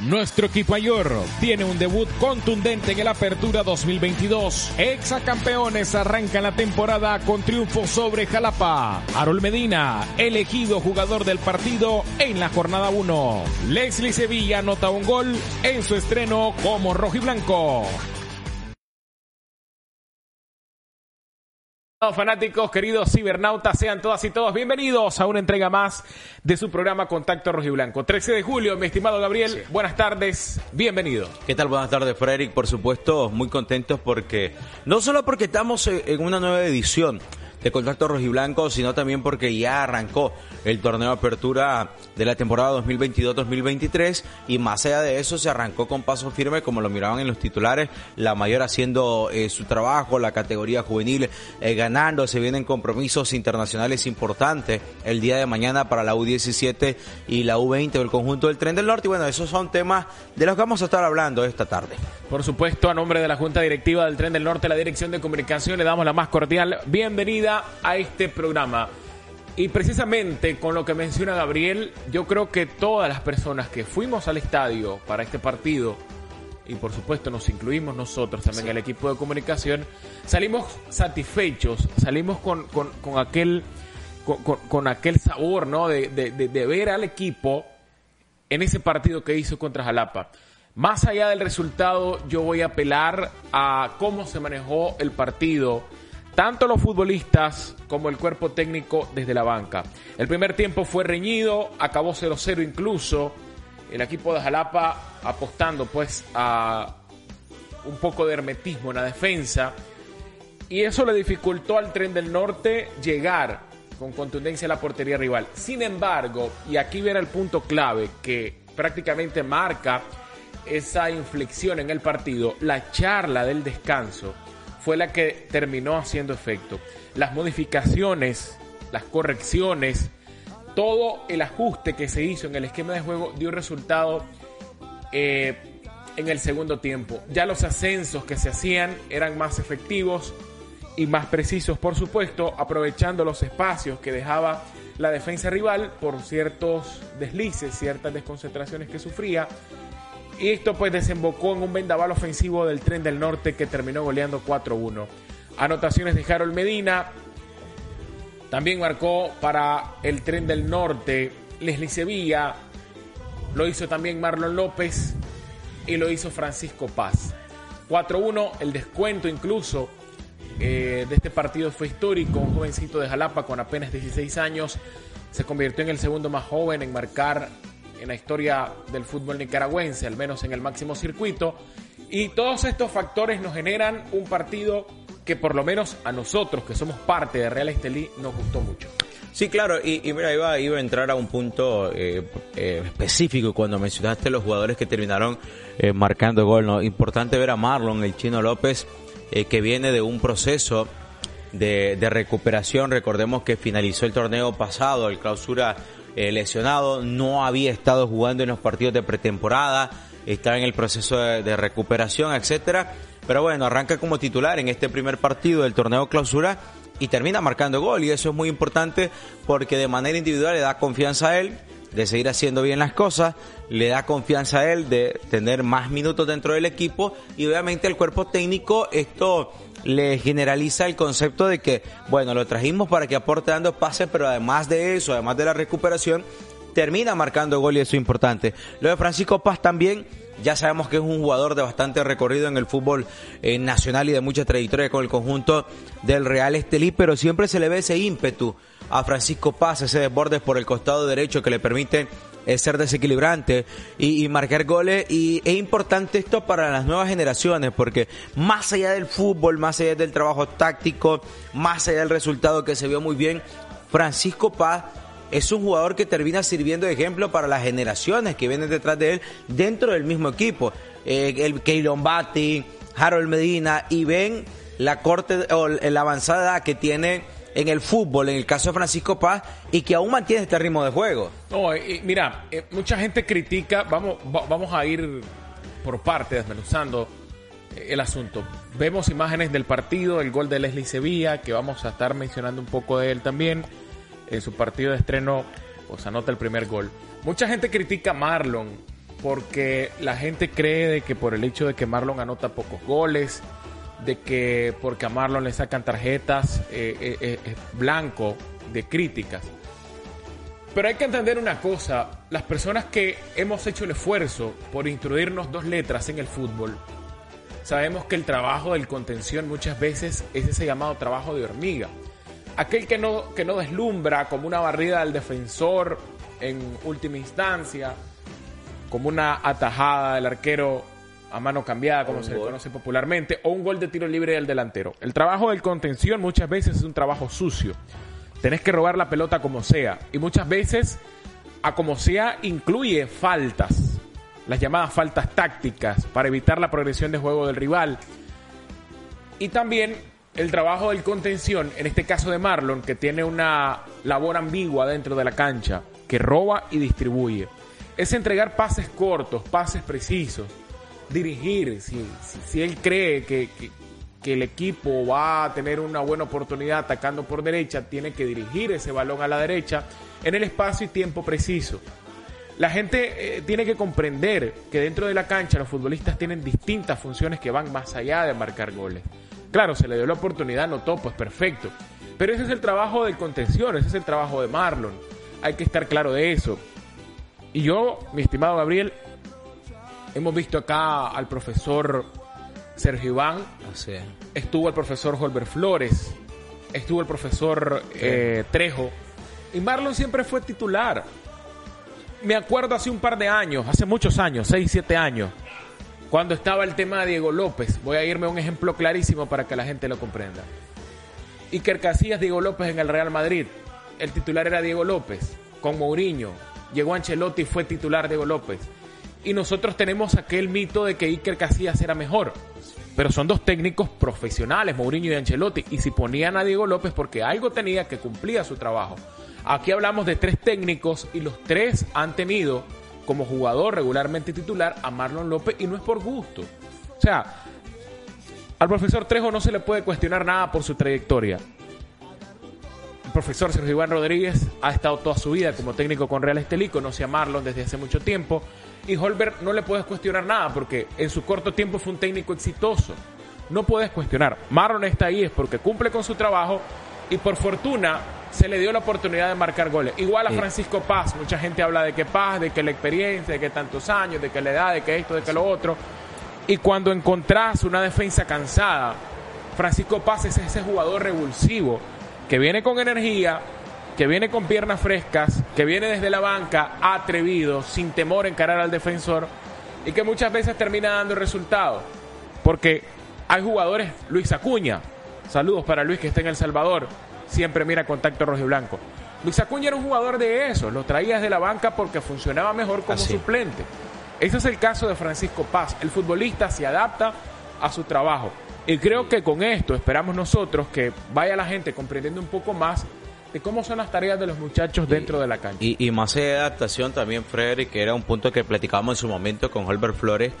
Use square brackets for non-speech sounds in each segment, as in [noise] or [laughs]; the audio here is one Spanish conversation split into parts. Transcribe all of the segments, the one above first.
Nuestro equipo mayor tiene un debut contundente en el Apertura 2022. Exacampeones arrancan la temporada con triunfo sobre Jalapa. Harold Medina, elegido jugador del partido en la jornada 1. Leslie Sevilla anota un gol en su estreno como rojiblanco. Fanáticos, queridos cibernautas, sean todas y todos bienvenidos a una entrega más de su programa Contacto Rojiblanco. 13 de julio, mi estimado Gabriel, buenas tardes, bienvenido. ¿Qué tal? Buenas tardes, Frederick. Por supuesto, muy contentos porque, no solo porque estamos en una nueva edición, de Contacto Rojiblanco, sino también porque ya arrancó el torneo de apertura de la temporada 2022-2023 y más allá de eso se arrancó con paso firme como lo miraban en los titulares, la mayor haciendo eh, su trabajo, la categoría juvenil eh, ganando, se vienen compromisos internacionales importantes el día de mañana para la U17 y la U20 del conjunto del Tren del Norte y bueno, esos son temas de los que vamos a estar hablando esta tarde. Por supuesto, a nombre de la Junta Directiva del Tren del Norte, la Dirección de Comunicación, le damos la más cordial bienvenida a este programa. Y precisamente con lo que menciona Gabriel, yo creo que todas las personas que fuimos al estadio para este partido, y por supuesto nos incluimos nosotros también, el equipo de comunicación, salimos satisfechos, salimos con, con, aquel, con, aquel sabor ¿no? De, de ver al equipo en ese partido que hizo contra Jalapa. Más allá del resultado, yo voy a apelar a cómo se manejó el partido tanto los futbolistas como el cuerpo técnico desde la banca. El primer tiempo fue reñido, acabó 0-0 incluso. El equipo de Jalapa apostando pues a un poco de hermetismo en la defensa. Y eso le dificultó al tren del norte llegar con contundencia a la portería rival. Sin embargo, y aquí viene el punto clave que prácticamente marca esa inflexión en el partido, la charla del descanso fue la que terminó haciendo efecto. Las modificaciones, las correcciones, todo el ajuste que se hizo en el esquema de juego dio resultado eh, en el segundo tiempo. Ya los ascensos que se hacían eran más efectivos y más precisos, por supuesto, aprovechando los espacios que dejaba la defensa rival por ciertos deslices, ciertas desconcentraciones que sufría y esto pues desembocó en un vendaval ofensivo del tren del norte que terminó goleando 4-1. Anotaciones de Harold Medina. También marcó para el tren del norte Leslie Sevilla. Lo hizo también Marlon López. Y lo hizo Francisco Paz. 4-1, el descuento incluso eh, de este partido fue histórico. Un jovencito de Jalapa con apenas 16 años se convirtió en el segundo más joven en marcar en la historia del fútbol nicaragüense, al menos en el máximo circuito. Y todos estos factores nos generan un partido que por lo menos a nosotros, que somos parte de Real Estelí, nos gustó mucho. Sí, claro, y, mira, iba, iba, a entrar a un punto eh, eh, específico cuando mencionaste los jugadores que terminaron eh, marcando gol. ¿no? Importante ver a Marlon, el chino López, que viene de un proceso de, de, recuperación. Recordemos que finalizó el torneo pasado, el clausura eh, lesionado, no había estado jugando en los partidos de pretemporada, estaba en el proceso de, recuperación, etcétera. Pero bueno, arranca como titular en este primer partido del torneo clausura y termina marcando gol y eso es muy importante porque de manera individual le da confianza a él de seguir haciendo bien las cosas, le da confianza a él de tener más minutos dentro del equipo y obviamente el cuerpo técnico esto le generaliza el concepto de que, bueno, lo trajimos para que aporte dando pases, pero además de eso, además de la recuperación, termina marcando gol y eso es importante. Lo de Francisco Paz también, ya sabemos que es un jugador de bastante recorrido en el fútbol eh, nacional y de mucha trayectoria con el conjunto del Real Estelí, pero siempre se le ve ese ímpetu a Francisco Paz, ese desborde por el costado derecho que le permite es ser desequilibrante y, marcar goles. Y es importante esto para las nuevas generaciones, porque más allá del fútbol, más allá del trabajo táctico, más allá del resultado que se vio muy bien, Francisco Paz es un jugador que termina sirviendo de ejemplo para las generaciones que vienen detrás de él dentro del mismo equipo. Eh, el Keylon Batti, Harold Medina, y ven la corte o la avanzada que tiene en el fútbol, en el caso de Francisco Paz, y que aún mantiene este ritmo de juego. No, mira, eh, mucha gente critica, vamos, vamos a ir por parte desmenuzando eh, el asunto. Vemos imágenes del partido, el gol de Leslie Sevilla, que vamos a estar mencionando un poco de él también. En su partido de estreno, pues anota el primer gol. Mucha gente critica a Marlon porque la gente cree de que por el hecho de que Marlon anota pocos goles, de que porque a Marlon le sacan tarjetas, eh, eh, eh, blanco de críticas. Pero hay que entender una cosa, las personas que hemos hecho el esfuerzo por instruirnos dos letras en el fútbol, sabemos que el trabajo del contención muchas veces es ese llamado trabajo de hormiga. Aquel que no, que no deslumbra como una barrida del defensor en última instancia, como una atajada del arquero a mano cambiada, como se le conoce popularmente, o un gol de tiro libre del delantero. El trabajo del contención muchas veces es un trabajo sucio. Tenés que robar la pelota como sea. Y muchas veces, a como sea, incluye faltas. Las llamadas faltas tácticas para evitar la progresión de juego del rival. Y también el trabajo del contención, en este caso de Marlon, que tiene una labor ambigua dentro de la cancha, que roba y distribuye. Es entregar pases cortos, pases precisos dirigir, si, si, él cree que, que, el equipo va a tener una buena oportunidad atacando por derecha, tiene que dirigir ese balón a la derecha en el espacio y tiempo preciso. La gente eh, tiene que comprender que dentro de la cancha los futbolistas tienen distintas funciones que van más allá de marcar goles. Claro, se le dio la oportunidad, notó, pues perfecto. Pero ese es el trabajo del contención, ese es el trabajo de Marlon. Hay que estar claro de eso. Y yo, mi estimado Gabriel, Hemos visto acá al profesor Sergio Iván. Estuvo el profesor Holber Flores. Estuvo el profesor eh, Trejo. Y Marlon siempre fue titular. Me acuerdo hace un par de años, hace muchos años, 6, 7 años, cuando estaba el tema de Diego López. Voy a irme a un ejemplo clarísimo para que la gente lo comprenda. Iker Casillas, Diego López en el Real Madrid. El titular era Diego López, con Mourinho. Llegó Ancelotti y fue titular Diego López y nosotros tenemos aquel mito de que Iker Casillas era mejor. Pero son dos técnicos profesionales, Mourinho y Ancelotti, y si ponían a Diego López porque algo tenía que cumplir su trabajo. Aquí hablamos de tres técnicos y los tres han tenido como jugador regularmente titular a Marlon López y no es por gusto. O sea, al profesor Trejo no se le puede cuestionar nada por su trayectoria. Profesor Sergio Iván Rodríguez ha estado toda su vida como técnico con Real Estelí, conoce a Marlon desde hace mucho tiempo y Holberg no le puedes cuestionar nada porque en su corto tiempo fue un técnico exitoso. No puedes cuestionar. Marlon está ahí es porque cumple con su trabajo y por fortuna se le dio la oportunidad de marcar goles. Igual a Francisco Paz, mucha gente habla de que Paz, de que la experiencia, de que tantos años, de que la edad, de que esto, de que lo otro. Y cuando encontrás una defensa cansada, Francisco Paz es ese jugador revulsivo que viene con energía, que viene con piernas frescas, que viene desde la banca atrevido, sin temor a encarar al defensor y que muchas veces termina dando resultados. Porque hay jugadores, Luis Acuña, saludos para Luis que está en El Salvador, siempre mira contacto rojo y blanco. Luis Acuña era un jugador de eso, lo traía desde la banca porque funcionaba mejor como suplente. Ese es el caso de Francisco Paz. El futbolista se adapta a su trabajo. Y creo que con esto esperamos nosotros que vaya la gente comprendiendo un poco más de cómo son las tareas de los muchachos dentro de la cancha. Y, más de adaptación también, Frederick, que era un punto que platicábamos en su momento con Albert Flores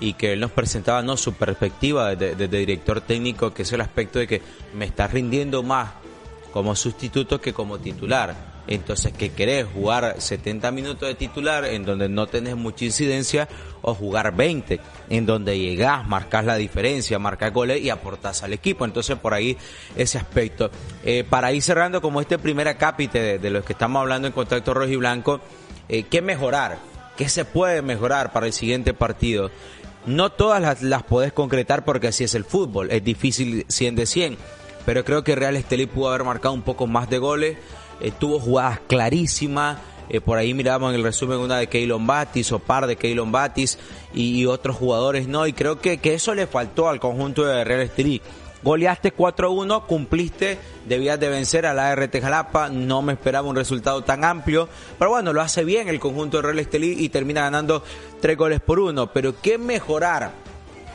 y que él nos presentaba no su perspectiva de, director técnico, que es el aspecto de que me está rindiendo más como sustituto que como titular. Entonces, que querés jugar 70 minutos de titular en donde no tenés mucha incidencia o jugar 20 en donde llegás, marcas la diferencia, marcas goles y aportás al equipo. Entonces, por ahí ese aspecto. Eh, para ir cerrando como este primer acápite de, de, los que estamos hablando en contacto rojo y blanco, eh, ¿qué mejorar? ¿Qué se puede mejorar para el siguiente partido? No todas las, las podés concretar porque así es el fútbol, es difícil 100 de 100, pero creo que Real Estelí pudo haber marcado un poco más de goles eh, tuvo jugadas clarísimas. Por ahí mirábamos en el resumen una de Keylon Batis o par de Keylon Batis y, otros jugadores no. Y creo que, que, eso le faltó al conjunto de Real Estelí. Goleaste 4-1, cumpliste, debías de vencer a la RT Jalapa, no me esperaba un resultado tan amplio, pero bueno, lo hace bien el conjunto de Real Estelí y termina ganando tres goles por uno. Pero ¿qué mejorar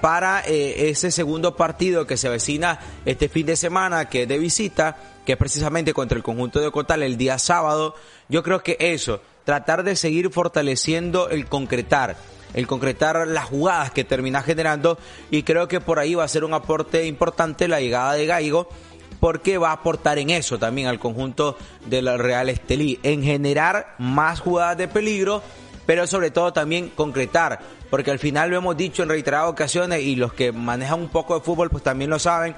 para eh, ese segundo partido que se avecina este fin de semana, que es de visita, que es precisamente contra el conjunto de Cotal el día sábado? Yo creo que eso, tratar de seguir fortaleciendo el concretar el concretar las jugadas que termina generando y creo que por ahí va a ser un aporte importante la llegada de Gaigo porque va a aportar en eso también al conjunto del Real Estelí, en generar más jugadas de peligro, pero sobre todo también concretar, porque al final lo hemos dicho en reiteradas ocasiones y los que manejan un poco de fútbol pues también lo saben,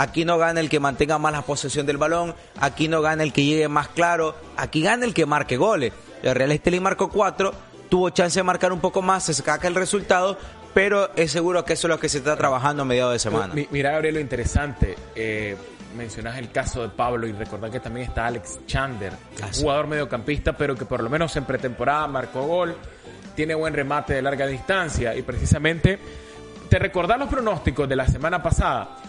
aquí no gana el que mantenga más la posesión del balón, aquí no gana el que llegue más claro, aquí gana el que marque goles. El Real Estelí marcó cuatro, tuvo chance de marcar un poco más, se saca el resultado, pero es seguro que eso es lo que se está trabajando a mediados de semana. Mira, Gabriel, lo interesante. Eh, mencionas el caso de Pablo y recordar que también está Alex Chander, jugador mediocampista, pero que por lo menos en pretemporada marcó gol, tiene buen remate de larga distancia y precisamente te recordás los pronósticos de la semana pasada.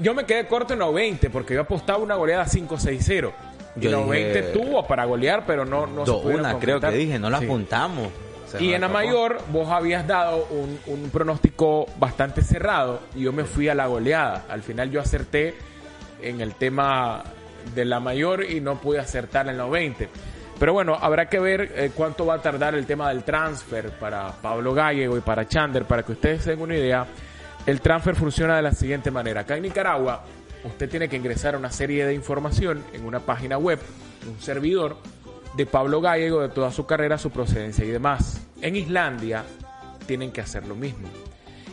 Yo me quedé corto en 90 porque yo apostaba una goleada 5-6-0. Y 20 tuvo para golear, pero no, no se Una, creo que dije, no la apuntamos. y en la mayor, vos habías dado un, un, pronóstico bastante cerrado y yo me fui a la goleada. Al final yo acerté en el tema de la mayor y no pude acertar en los 20. Pero bueno, habrá que ver eh, cuánto va a tardar el tema del transfer para Pablo Gallego y para Chander, para que ustedes tengan una idea. El transfer funciona de la siguiente manera. Acá en Nicaragua, usted tiene que ingresar una serie de información en una página web, un servidor de Pablo Gallego, de toda su carrera, su procedencia y demás. En Islandia tienen que hacer lo mismo.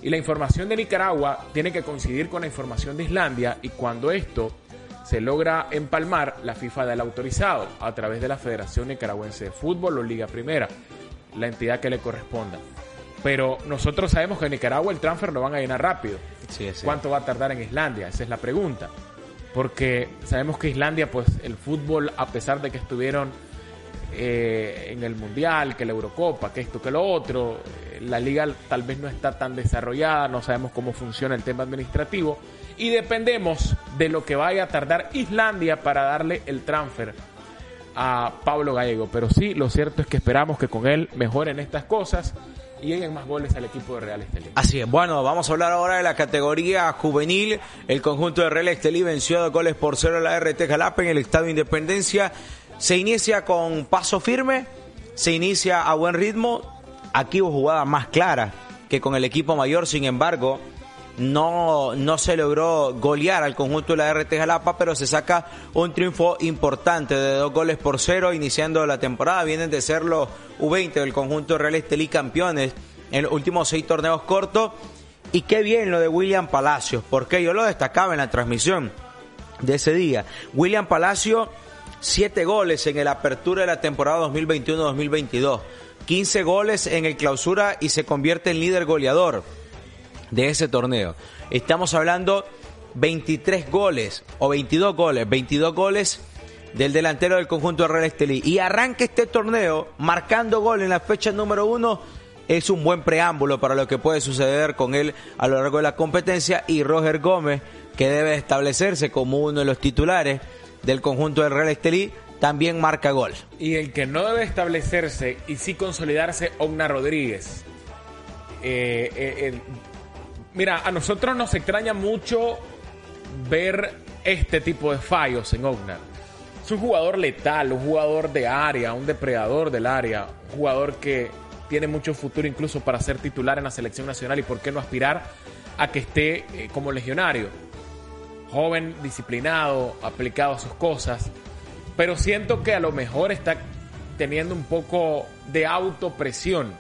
Y la información de Nicaragua tiene que coincidir con la información de Islandia y cuando esto se logra empalmar, la FIFA da el autorizado a través de la Federación Nicaragüense de Fútbol o Liga Primera, la entidad que le corresponda. Pero nosotros sabemos que en Nicaragua el transfer lo van a llenar rápido. ¿Cuánto va a tardar en Islandia? Esa es la pregunta. Porque sabemos que Islandia, pues el fútbol, a pesar de que estuvieron eh, en el Mundial, que la Eurocopa, que esto, que lo otro, la liga tal vez no está tan desarrollada, no sabemos cómo funciona el tema administrativo y dependemos de lo que vaya a tardar Islandia para darle el transfer a Pablo Gallego. Pero sí, lo cierto es que esperamos que con él mejoren estas cosas y lleguen más goles al equipo de Real Estelí. Así es, bueno, vamos a hablar ahora de la categoría juvenil. El conjunto de Real Estelí venció dos goles por cero a la RT Jalapa en el Estado Independencia. Se inicia con paso firme, se inicia a buen ritmo. Aquí hubo jugada más clara que con el equipo mayor, sin embargo, no, no se logró golear al conjunto de la RT Jalapa, pero se saca un triunfo importante de dos goles por cero iniciando la temporada. Vienen de ser los U20 del conjunto Real Estelí campeones en los últimos seis torneos cortos. Y qué bien lo de William Palacios, porque yo lo destacaba en la transmisión de ese día. William Palacios, siete goles en el apertura de la temporada 2021-2022. 15 goles en el clausura y se convierte en líder goleador de ese torneo. Estamos hablando 23 goles o 22 goles, 22 goles del delantero del conjunto de Real Estelí. Y arranca este torneo marcando gol en la fecha número uno. Es un buen preámbulo para lo que puede suceder con él a lo largo de la competencia. Y Roger Gómez, que debe establecerse como uno de los titulares del conjunto del Real Estelí, también marca gol. Y el que no debe establecerse y sí consolidarse, Ogna Rodríguez. Eh, eh, Mira, a nosotros nos extraña mucho ver este tipo de fallos en Ognar. Es un jugador letal, un jugador de área, un depredador del área, un jugador que tiene mucho futuro incluso para ser titular en la selección nacional y por qué no aspirar a que esté eh, como legionario. Joven, disciplinado, aplicado a sus cosas, pero siento que a lo mejor está teniendo un poco de autopresión.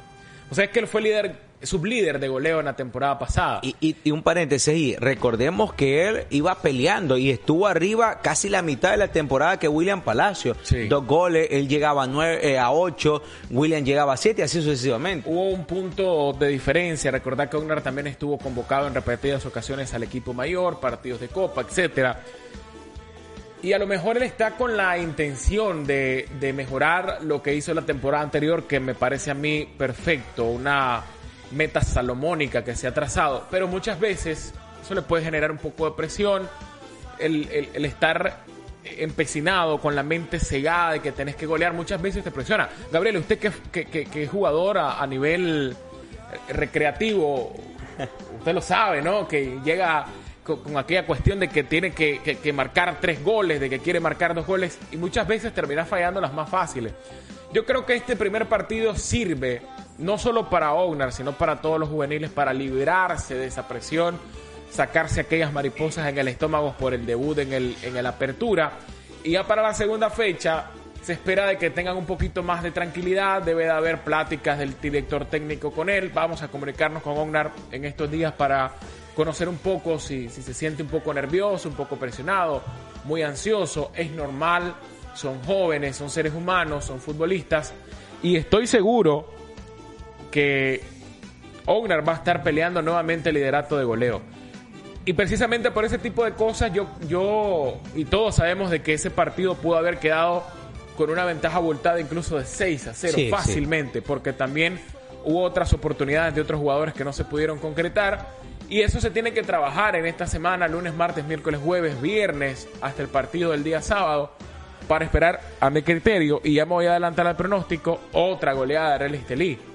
O sea, es que él fue líder sublíder de goleo en la temporada pasada. Y, un paréntesis recordemos que él iba peleando y estuvo arriba casi la mitad de la temporada que William Palacio. Dos goles, él llegaba a, nueve, eh, a ocho, William llegaba a siete, así sucesivamente. Hubo un punto de diferencia, recordar que Ognar también estuvo convocado en repetidas ocasiones al equipo mayor, partidos de copa, etcétera. Y a lo mejor él está con la intención de, de mejorar lo que hizo la temporada anterior, que me parece a mí perfecto, una meta salomónica que se ha trazado, pero muchas veces Eso le puede generar un poco de presión. El, el, estar empecinado, con la mente cegada de que tenés que golear, muchas veces te presiona. Gabriel, usted que, que, es jugador a, nivel recreativo, [laughs] usted lo sabe, ¿no? Que llega con, aquella cuestión de que tiene que, que, marcar tres goles, de que quiere marcar dos goles, y muchas veces termina fallando las más fáciles. Yo creo que este primer partido sirve no solo para Ognar, sino para todos los juveniles, para liberarse de esa presión, sacarse aquellas mariposas en el estómago por el debut en el, en el apertura. Y ya para la segunda fecha se espera de que tengan un poquito más de tranquilidad, debe de haber pláticas del director técnico con él, vamos a comunicarnos con Ognar en estos días para conocer un poco si, si se siente un poco nervioso, un poco presionado, muy ansioso, es normal, son jóvenes, son seres humanos, son futbolistas. Y estoy seguro que Ognar va a estar peleando nuevamente el liderato de goleo. Y precisamente por ese tipo de cosas, yo, yo y todos sabemos de que ese partido pudo haber quedado con una ventaja abultada incluso de 6 a 0 fácilmente, porque también hubo otras oportunidades de otros jugadores que no se pudieron concretar. Y eso se tiene que trabajar en esta semana, lunes, martes, miércoles, jueves, viernes, hasta el partido del día sábado, para esperar a mi criterio, y ya me voy a adelantar al pronóstico, otra goleada de Real Estelí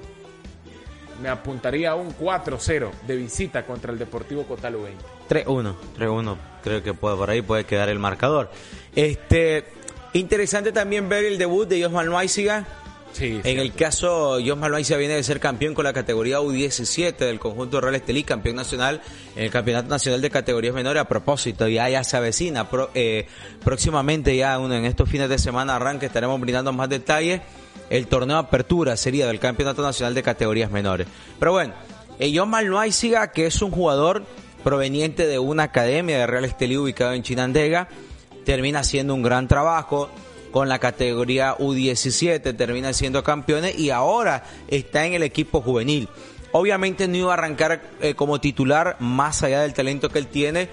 me apuntaría a un 4-0 de visita contra el Deportivo Cotalo 20. 3-1, 3-1, creo que puede, por ahí puede quedar el marcador. Este, interesante también ver el debut de Josman Loaiziga. Sí, en el caso, Josman Loaiziga viene de ser campeón con la categoría U17 del conjunto Real Estelí, campeón nacional en el Campeonato Nacional de Categorías Menores. A propósito, ya, ya se avecina, eh, próximamente ya en estos fines de semana arranque estaremos brindando más detalles el torneo apertura sería del Campeonato Nacional de Categorías Menores. Pero bueno, John Malnoisiga, que es un jugador proveniente de una academia de Real Estelí ubicado en Chinandega, termina haciendo un gran trabajo con la categoría U17, termina siendo campeones y ahora está en el equipo juvenil. Obviamente no iba a arrancar eh, como titular más allá del talento que él tiene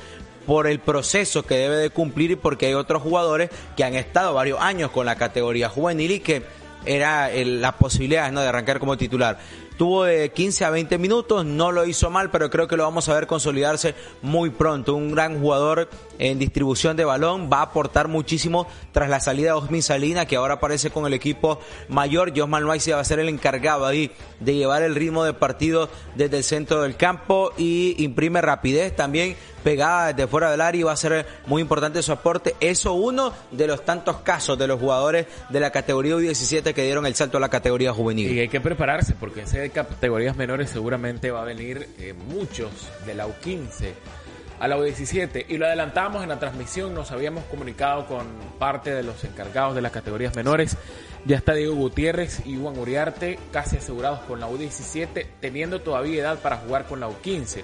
por el proceso que debe de cumplir y porque hay otros jugadores que han estado varios años con la categoría juvenil y que era la posibilidad ¿no? de arrancar como titular. Tuvo de 15 a 20 minutos, no lo hizo mal, pero creo que lo vamos a ver consolidarse muy pronto. Un gran jugador en distribución de balón, va a aportar muchísimo tras la salida de Osmin Salina, que ahora aparece con el equipo mayor. Josman Manuel va a ser el encargado ahí de llevar el ritmo de partido desde el centro del campo y imprime rapidez también pegada desde fuera del área y va a ser muy importante su aporte. Eso uno de los tantos casos de los jugadores de la categoría U17 que dieron el salto a la categoría juvenil. Y hay que prepararse porque de categorías menores seguramente va a venir eh, muchos de la U15 a la U17 y lo adelantamos en la transmisión, nos habíamos comunicado con parte de los encargados de las categorías menores. Ya está Diego Gutiérrez y Juan Uriarte casi asegurados con la U17, teniendo todavía edad para jugar con la U15.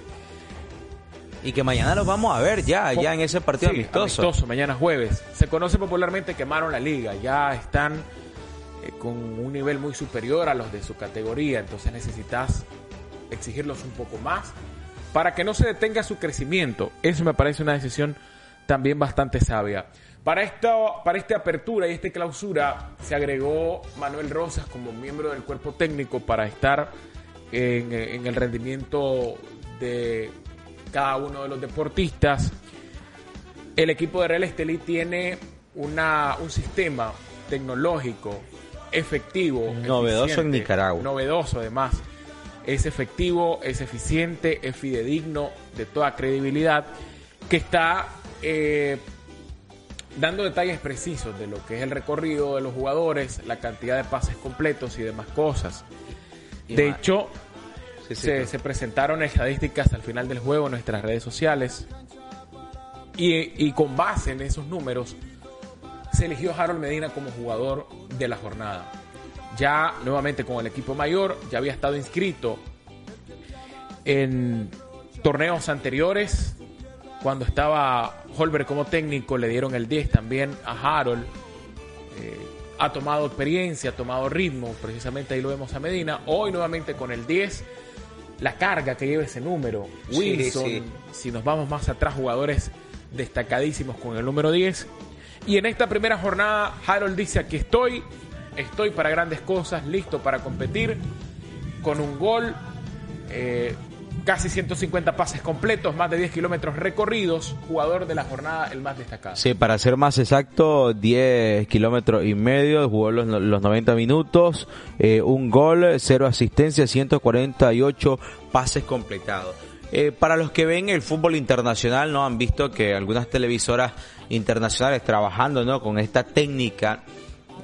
Y que mañana los vamos a ver ya, ya en ese partido amistoso. amistoso. Mañana jueves. Se conoce popularmente quemaron la liga. Ya están eh, con un nivel muy superior a los de su categoría. Entonces necesitas exigirlos un poco más para que no se detenga su crecimiento. Eso me parece una decisión también bastante sabia. Para esta, para esta apertura y esta clausura se agregó Manuel Rosas como miembro del cuerpo técnico para estar en, en el rendimiento de cada uno de los deportistas. El equipo de Real Estelí tiene una, un sistema tecnológico efectivo. Novedoso en Nicaragua. Novedoso además. Es efectivo, es eficiente, es fidedigno, de toda credibilidad, que está eh, dando detalles precisos de lo que es el recorrido de los jugadores, la cantidad de pases completos y demás cosas. de hecho, se, presentaron estadísticas al final del juego en nuestras redes sociales. Y, con base en esos números, se eligió Harold Medina como jugador de la jornada. Ya nuevamente con el equipo mayor, ya había estado inscrito en torneos anteriores. Cuando estaba Holber como técnico, le dieron el 10 también a Harold. Eh, ha tomado experiencia, ha tomado ritmo, precisamente ahí lo vemos a Medina. Hoy nuevamente con el 10 la carga que lleva ese número. Wilson, si nos vamos más atrás, jugadores destacadísimos con el número 10. Y en esta primera jornada, Harold dice, aquí estoy, estoy para grandes cosas, listo para competir, con un gol, eh, casi 150 pases completos, más de 10 kilómetros recorridos, jugador de la jornada el más destacado. Sí, para ser más exacto, 10 kilómetros y medio, jugó los, los 90 minutos, eh, un gol, cero asistencia, 148 pases completados. Eh, para los que ven el fútbol internacional, no han visto que algunas televisoras internacionales trabajando, ¿no? Con esta técnica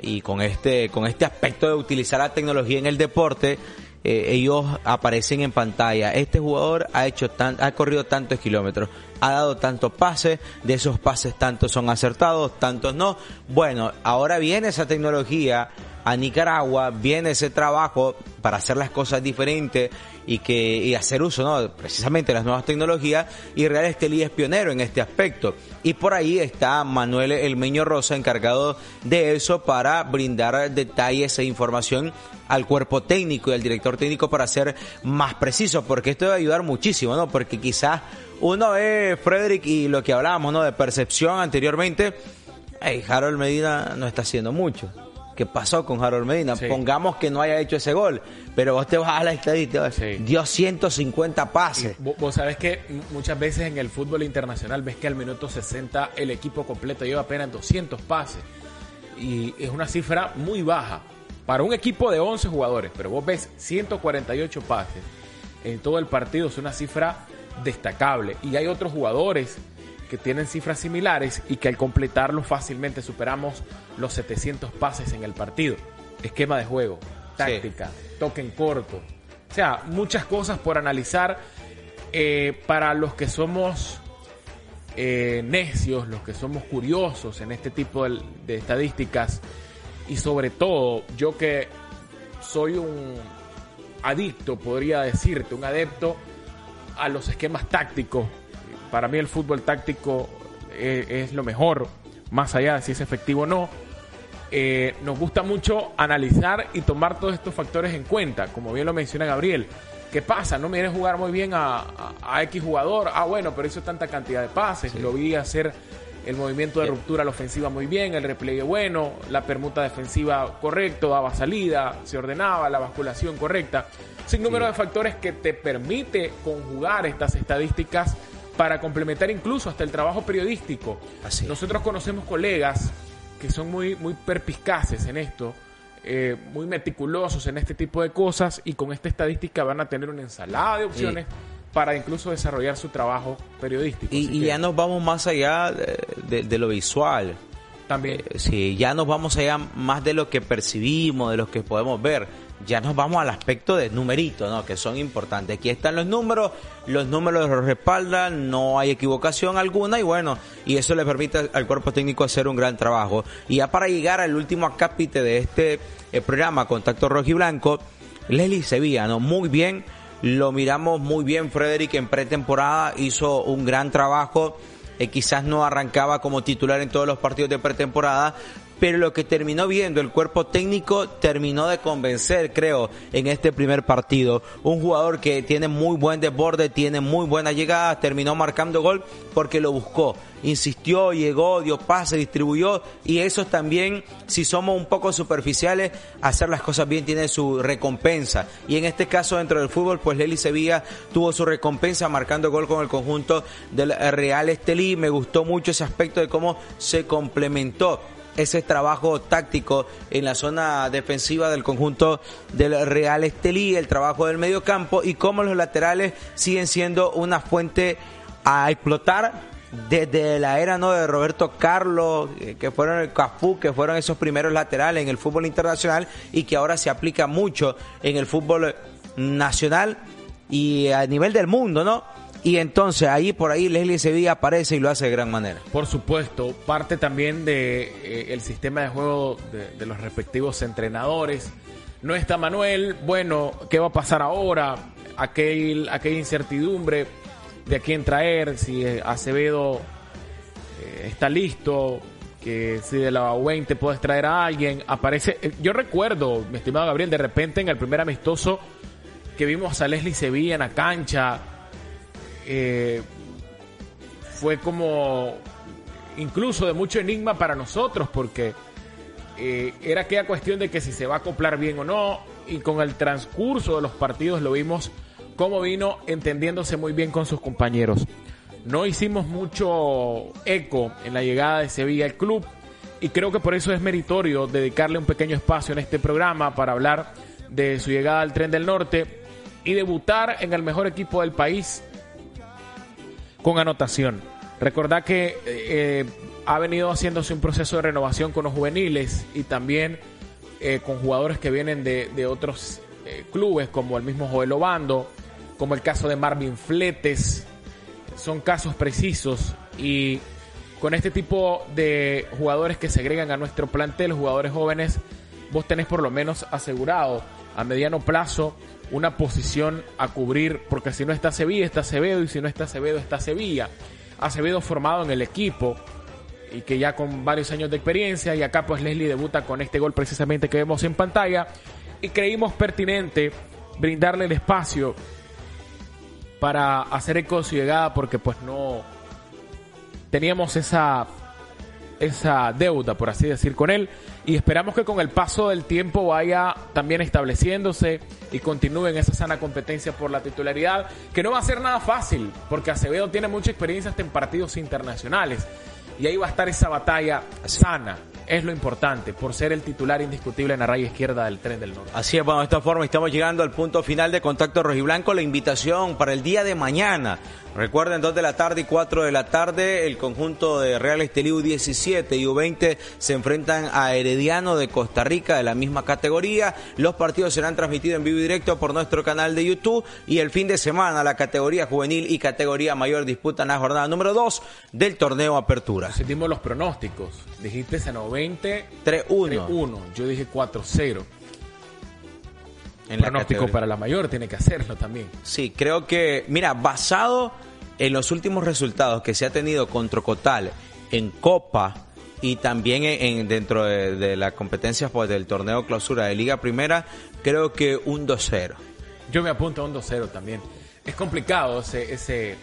y con este, con este aspecto de utilizar la tecnología en el deporte, eh, ellos aparecen en pantalla. Este jugador ha hecho tan, ha corrido tantos kilómetros, ha dado tantos pases, de esos pases tantos son acertados, tantos no. Bueno, ahora viene esa tecnología a Nicaragua, viene ese trabajo para hacer las cosas diferentes y que y hacer uso no precisamente de las nuevas tecnologías y Real Estelí es pionero en este aspecto. Y por ahí está Manuel Elmeño Rosa encargado de eso para brindar detalles e información al cuerpo técnico y al director técnico para ser más preciso porque esto va a ayudar muchísimo no porque quizás uno ve Frederick y lo que hablábamos no de percepción anteriormente hey, Harold Medina no está haciendo mucho ¿Qué pasó con Harold Medina? Pongamos que no haya hecho ese gol, pero vos te vas a la estadística, dio 150 pases. vos, sabés que muchas veces en el fútbol internacional ves que al minuto 60 el equipo completo lleva apenas 200 pases. Y es una cifra muy baja para un equipo de 11 jugadores, pero vos ves 148 pases en todo el partido, es una cifra destacable. Y hay otros jugadores que tienen cifras similares y que al completarlo fácilmente superamos los 700 pases en el partido. Esquema de juego, táctica, toque en corto. O sea, muchas cosas por analizar eh, para los que somos eh, necios, los que somos curiosos en este tipo de, de estadísticas y sobre todo yo que soy un adicto, podría decirte, un adepto a los esquemas tácticos para mí el fútbol táctico eh, es, lo mejor, más allá de si es efectivo o no. Eh, nos gusta mucho analizar y tomar todos estos factores en cuenta, como bien lo menciona Gabriel. ¿Qué pasa? No me viene jugar muy bien a, X jugador. Ah, bueno, pero hizo tanta cantidad de pases. Lo vi hacer el movimiento de ruptura a la ofensiva muy bien, el repliegue bueno, la permuta defensiva correcto, daba salida, se ordenaba, la basculación correcta. Sin número de factores que te permite conjugar estas estadísticas para complementar incluso hasta el trabajo periodístico. Así. Nosotros conocemos colegas que son muy, muy perpiscaces en esto, eh, muy meticulosos en este tipo de cosas y con esta estadística van a tener una ensalada de opciones. Para incluso desarrollar su trabajo periodístico. Y, ya nos vamos más allá de, lo visual. También. Eh, sí, ya nos vamos allá más de lo que percibimos, de lo que podemos ver ya nos vamos al aspecto de numeritos, ¿no? Que son importantes. Aquí están los números, los números los respaldan, no hay equivocación alguna y bueno, y eso le permite al cuerpo técnico hacer un gran trabajo. Y ya para llegar al último acápite de este eh, programa, Contacto Rojo y Blanco, Leslie Sevilla, ¿no? Muy bien, lo miramos muy bien, Frederick en pretemporada hizo un gran trabajo. Eh, quizás no arrancaba como titular en todos los partidos de pretemporada, pero lo que terminó viendo el cuerpo técnico terminó de convencer, creo, en este primer partido. Un jugador que tiene muy buen desborde, tiene muy buena llegada, terminó marcando gol porque lo buscó, insistió, llegó, dio pase, distribuyó y eso también, si somos un poco superficiales, hacer las cosas bien tiene su recompensa. Y en este caso dentro del fútbol, pues Leli Sevilla tuvo su recompensa marcando gol con el conjunto del Real Estelí. Me gustó mucho ese aspecto de cómo se complementó ese trabajo táctico en la zona defensiva del conjunto del Real Estelí, el trabajo del medio campo y cómo los laterales siguen siendo una fuente a explotar desde la era no de Roberto Carlos, eh, que fueron el Cafú, que fueron esos primeros laterales en el fútbol internacional y que ahora se aplica mucho en el fútbol nacional y a nivel del mundo, ¿no? Y entonces ahí por ahí Leslie Sevilla aparece y lo hace de gran manera. Por supuesto, parte también de eh, el sistema de juego de, los respectivos entrenadores. No está Manuel, bueno, ¿qué va a pasar ahora? Aquel, aquella incertidumbre de a quién traer, si Acevedo eh, está listo, que si de la 20 puedes traer a alguien, aparece, eh, yo recuerdo, mi estimado Gabriel, de repente en el primer amistoso que vimos a Leslie Sevilla en la cancha, eh, fue como incluso de mucho enigma para nosotros porque eh, era aquella cuestión de que si se va a acoplar bien o no y con el transcurso de los partidos lo vimos cómo vino entendiéndose muy bien con sus compañeros. No hicimos mucho eco en la llegada de Sevilla al club y creo que por eso es meritorio dedicarle un pequeño espacio en este programa para hablar de su llegada al tren del norte y debutar en el mejor equipo del país con anotación. Recordad que eh, ha venido haciéndose un proceso de renovación con los juveniles y también eh, con jugadores que vienen de, otros eh, clubes, como el mismo Joel Obando, como el caso de Marvin Fletes. Son casos precisos y con este tipo de jugadores que se agregan a nuestro plantel, jugadores jóvenes, vos tenés por lo menos asegurado a mediano plazo una posición a cubrir, porque si no está Sevilla, está Acevedo, y si no está Acevedo, está Sevilla. Acevedo formado en el equipo y que ya con varios años de experiencia, y acá pues Leslie debuta con este gol precisamente que vemos en pantalla, y creímos pertinente brindarle el espacio para hacer eco de su llegada, porque pues no teníamos esa esa deuda, por así decir, con él. Y esperamos que con el paso del tiempo vaya también estableciéndose y continúe en esa sana competencia por la titularidad, que no va a ser nada fácil, porque Acevedo tiene mucha experiencia hasta en partidos internacionales. Y ahí va a estar esa batalla sana es lo importante, por ser el titular indiscutible en la raya izquierda del tren del norte. Así es, bueno, de esta forma estamos llegando al punto final de Contacto Rojiblanco. La invitación para el día de mañana. Recuerden, 2 de la tarde y 4 de la tarde, el conjunto de Real Estelí U17 y U20 se enfrentan a Herediano de Costa Rica de la misma categoría. Los partidos serán transmitidos en vivo y directo por nuestro canal de YouTube y el fin de semana la categoría juvenil y categoría mayor disputan la jornada número 2 del torneo Apertura. Sentimos los pronósticos. Dijiste ese 20 3-1. Yo dije 4-0. En pronóstico para la mayor tiene que hacerlo también. Sí, creo que, mira, basado en los últimos resultados que se ha tenido contra Cotal en Copa y también en, dentro de, las competencias pues, del torneo clausura de Liga Primera, creo que un 2-0. Yo me apunto a un 2-0 también. Es complicado ese, ese,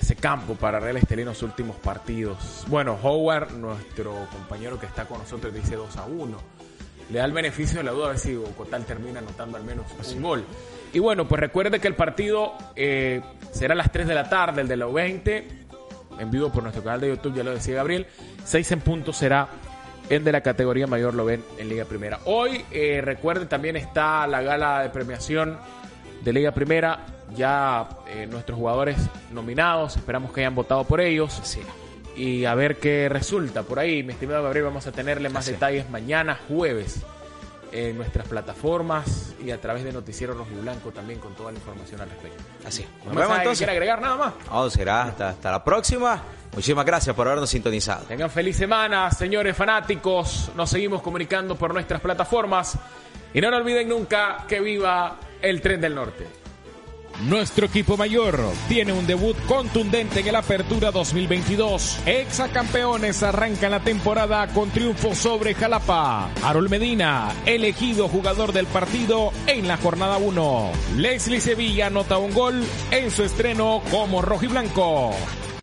ese campo para Real Estelí en los últimos partidos. Bueno, Howard, nuestro compañero que está con nosotros, dice 2 a 1. Le da el beneficio de la duda a ver si Cotal termina anotando al menos un gol. Y bueno, pues recuerde que el partido eh, será a las 3 de la tarde, el de la U20, en vivo por nuestro canal de YouTube, ya lo decía Gabriel. 6 en punto será el de la categoría mayor, lo ven en Liga Primera. Hoy, eh, recuerden, también está la gala de premiación de Liga Primera ya eh, nuestros jugadores nominados, esperamos que hayan votado por ellos. Y a ver qué resulta por ahí, mi estimado Gabriel, vamos a tenerle más detalles mañana jueves en nuestras plataformas y a través de Noticiero Rojo y Blanco también con toda la información al respecto. Así es. Nos vemos entonces. ¿Quiere agregar nada más? Oh, será hasta, hasta la próxima. Muchísimas gracias por habernos sintonizado. Tengan feliz semana, señores fanáticos. Nos seguimos comunicando por nuestras plataformas. Y no lo olviden nunca que viva el tren del norte. Nuestro equipo mayor tiene un debut contundente en el Apertura 2022. Exacampeones arrancan la temporada con triunfo sobre Jalapa. Harold Medina, elegido jugador del partido en la jornada 1. Leslie Sevilla anota un gol en su estreno como rojiblanco.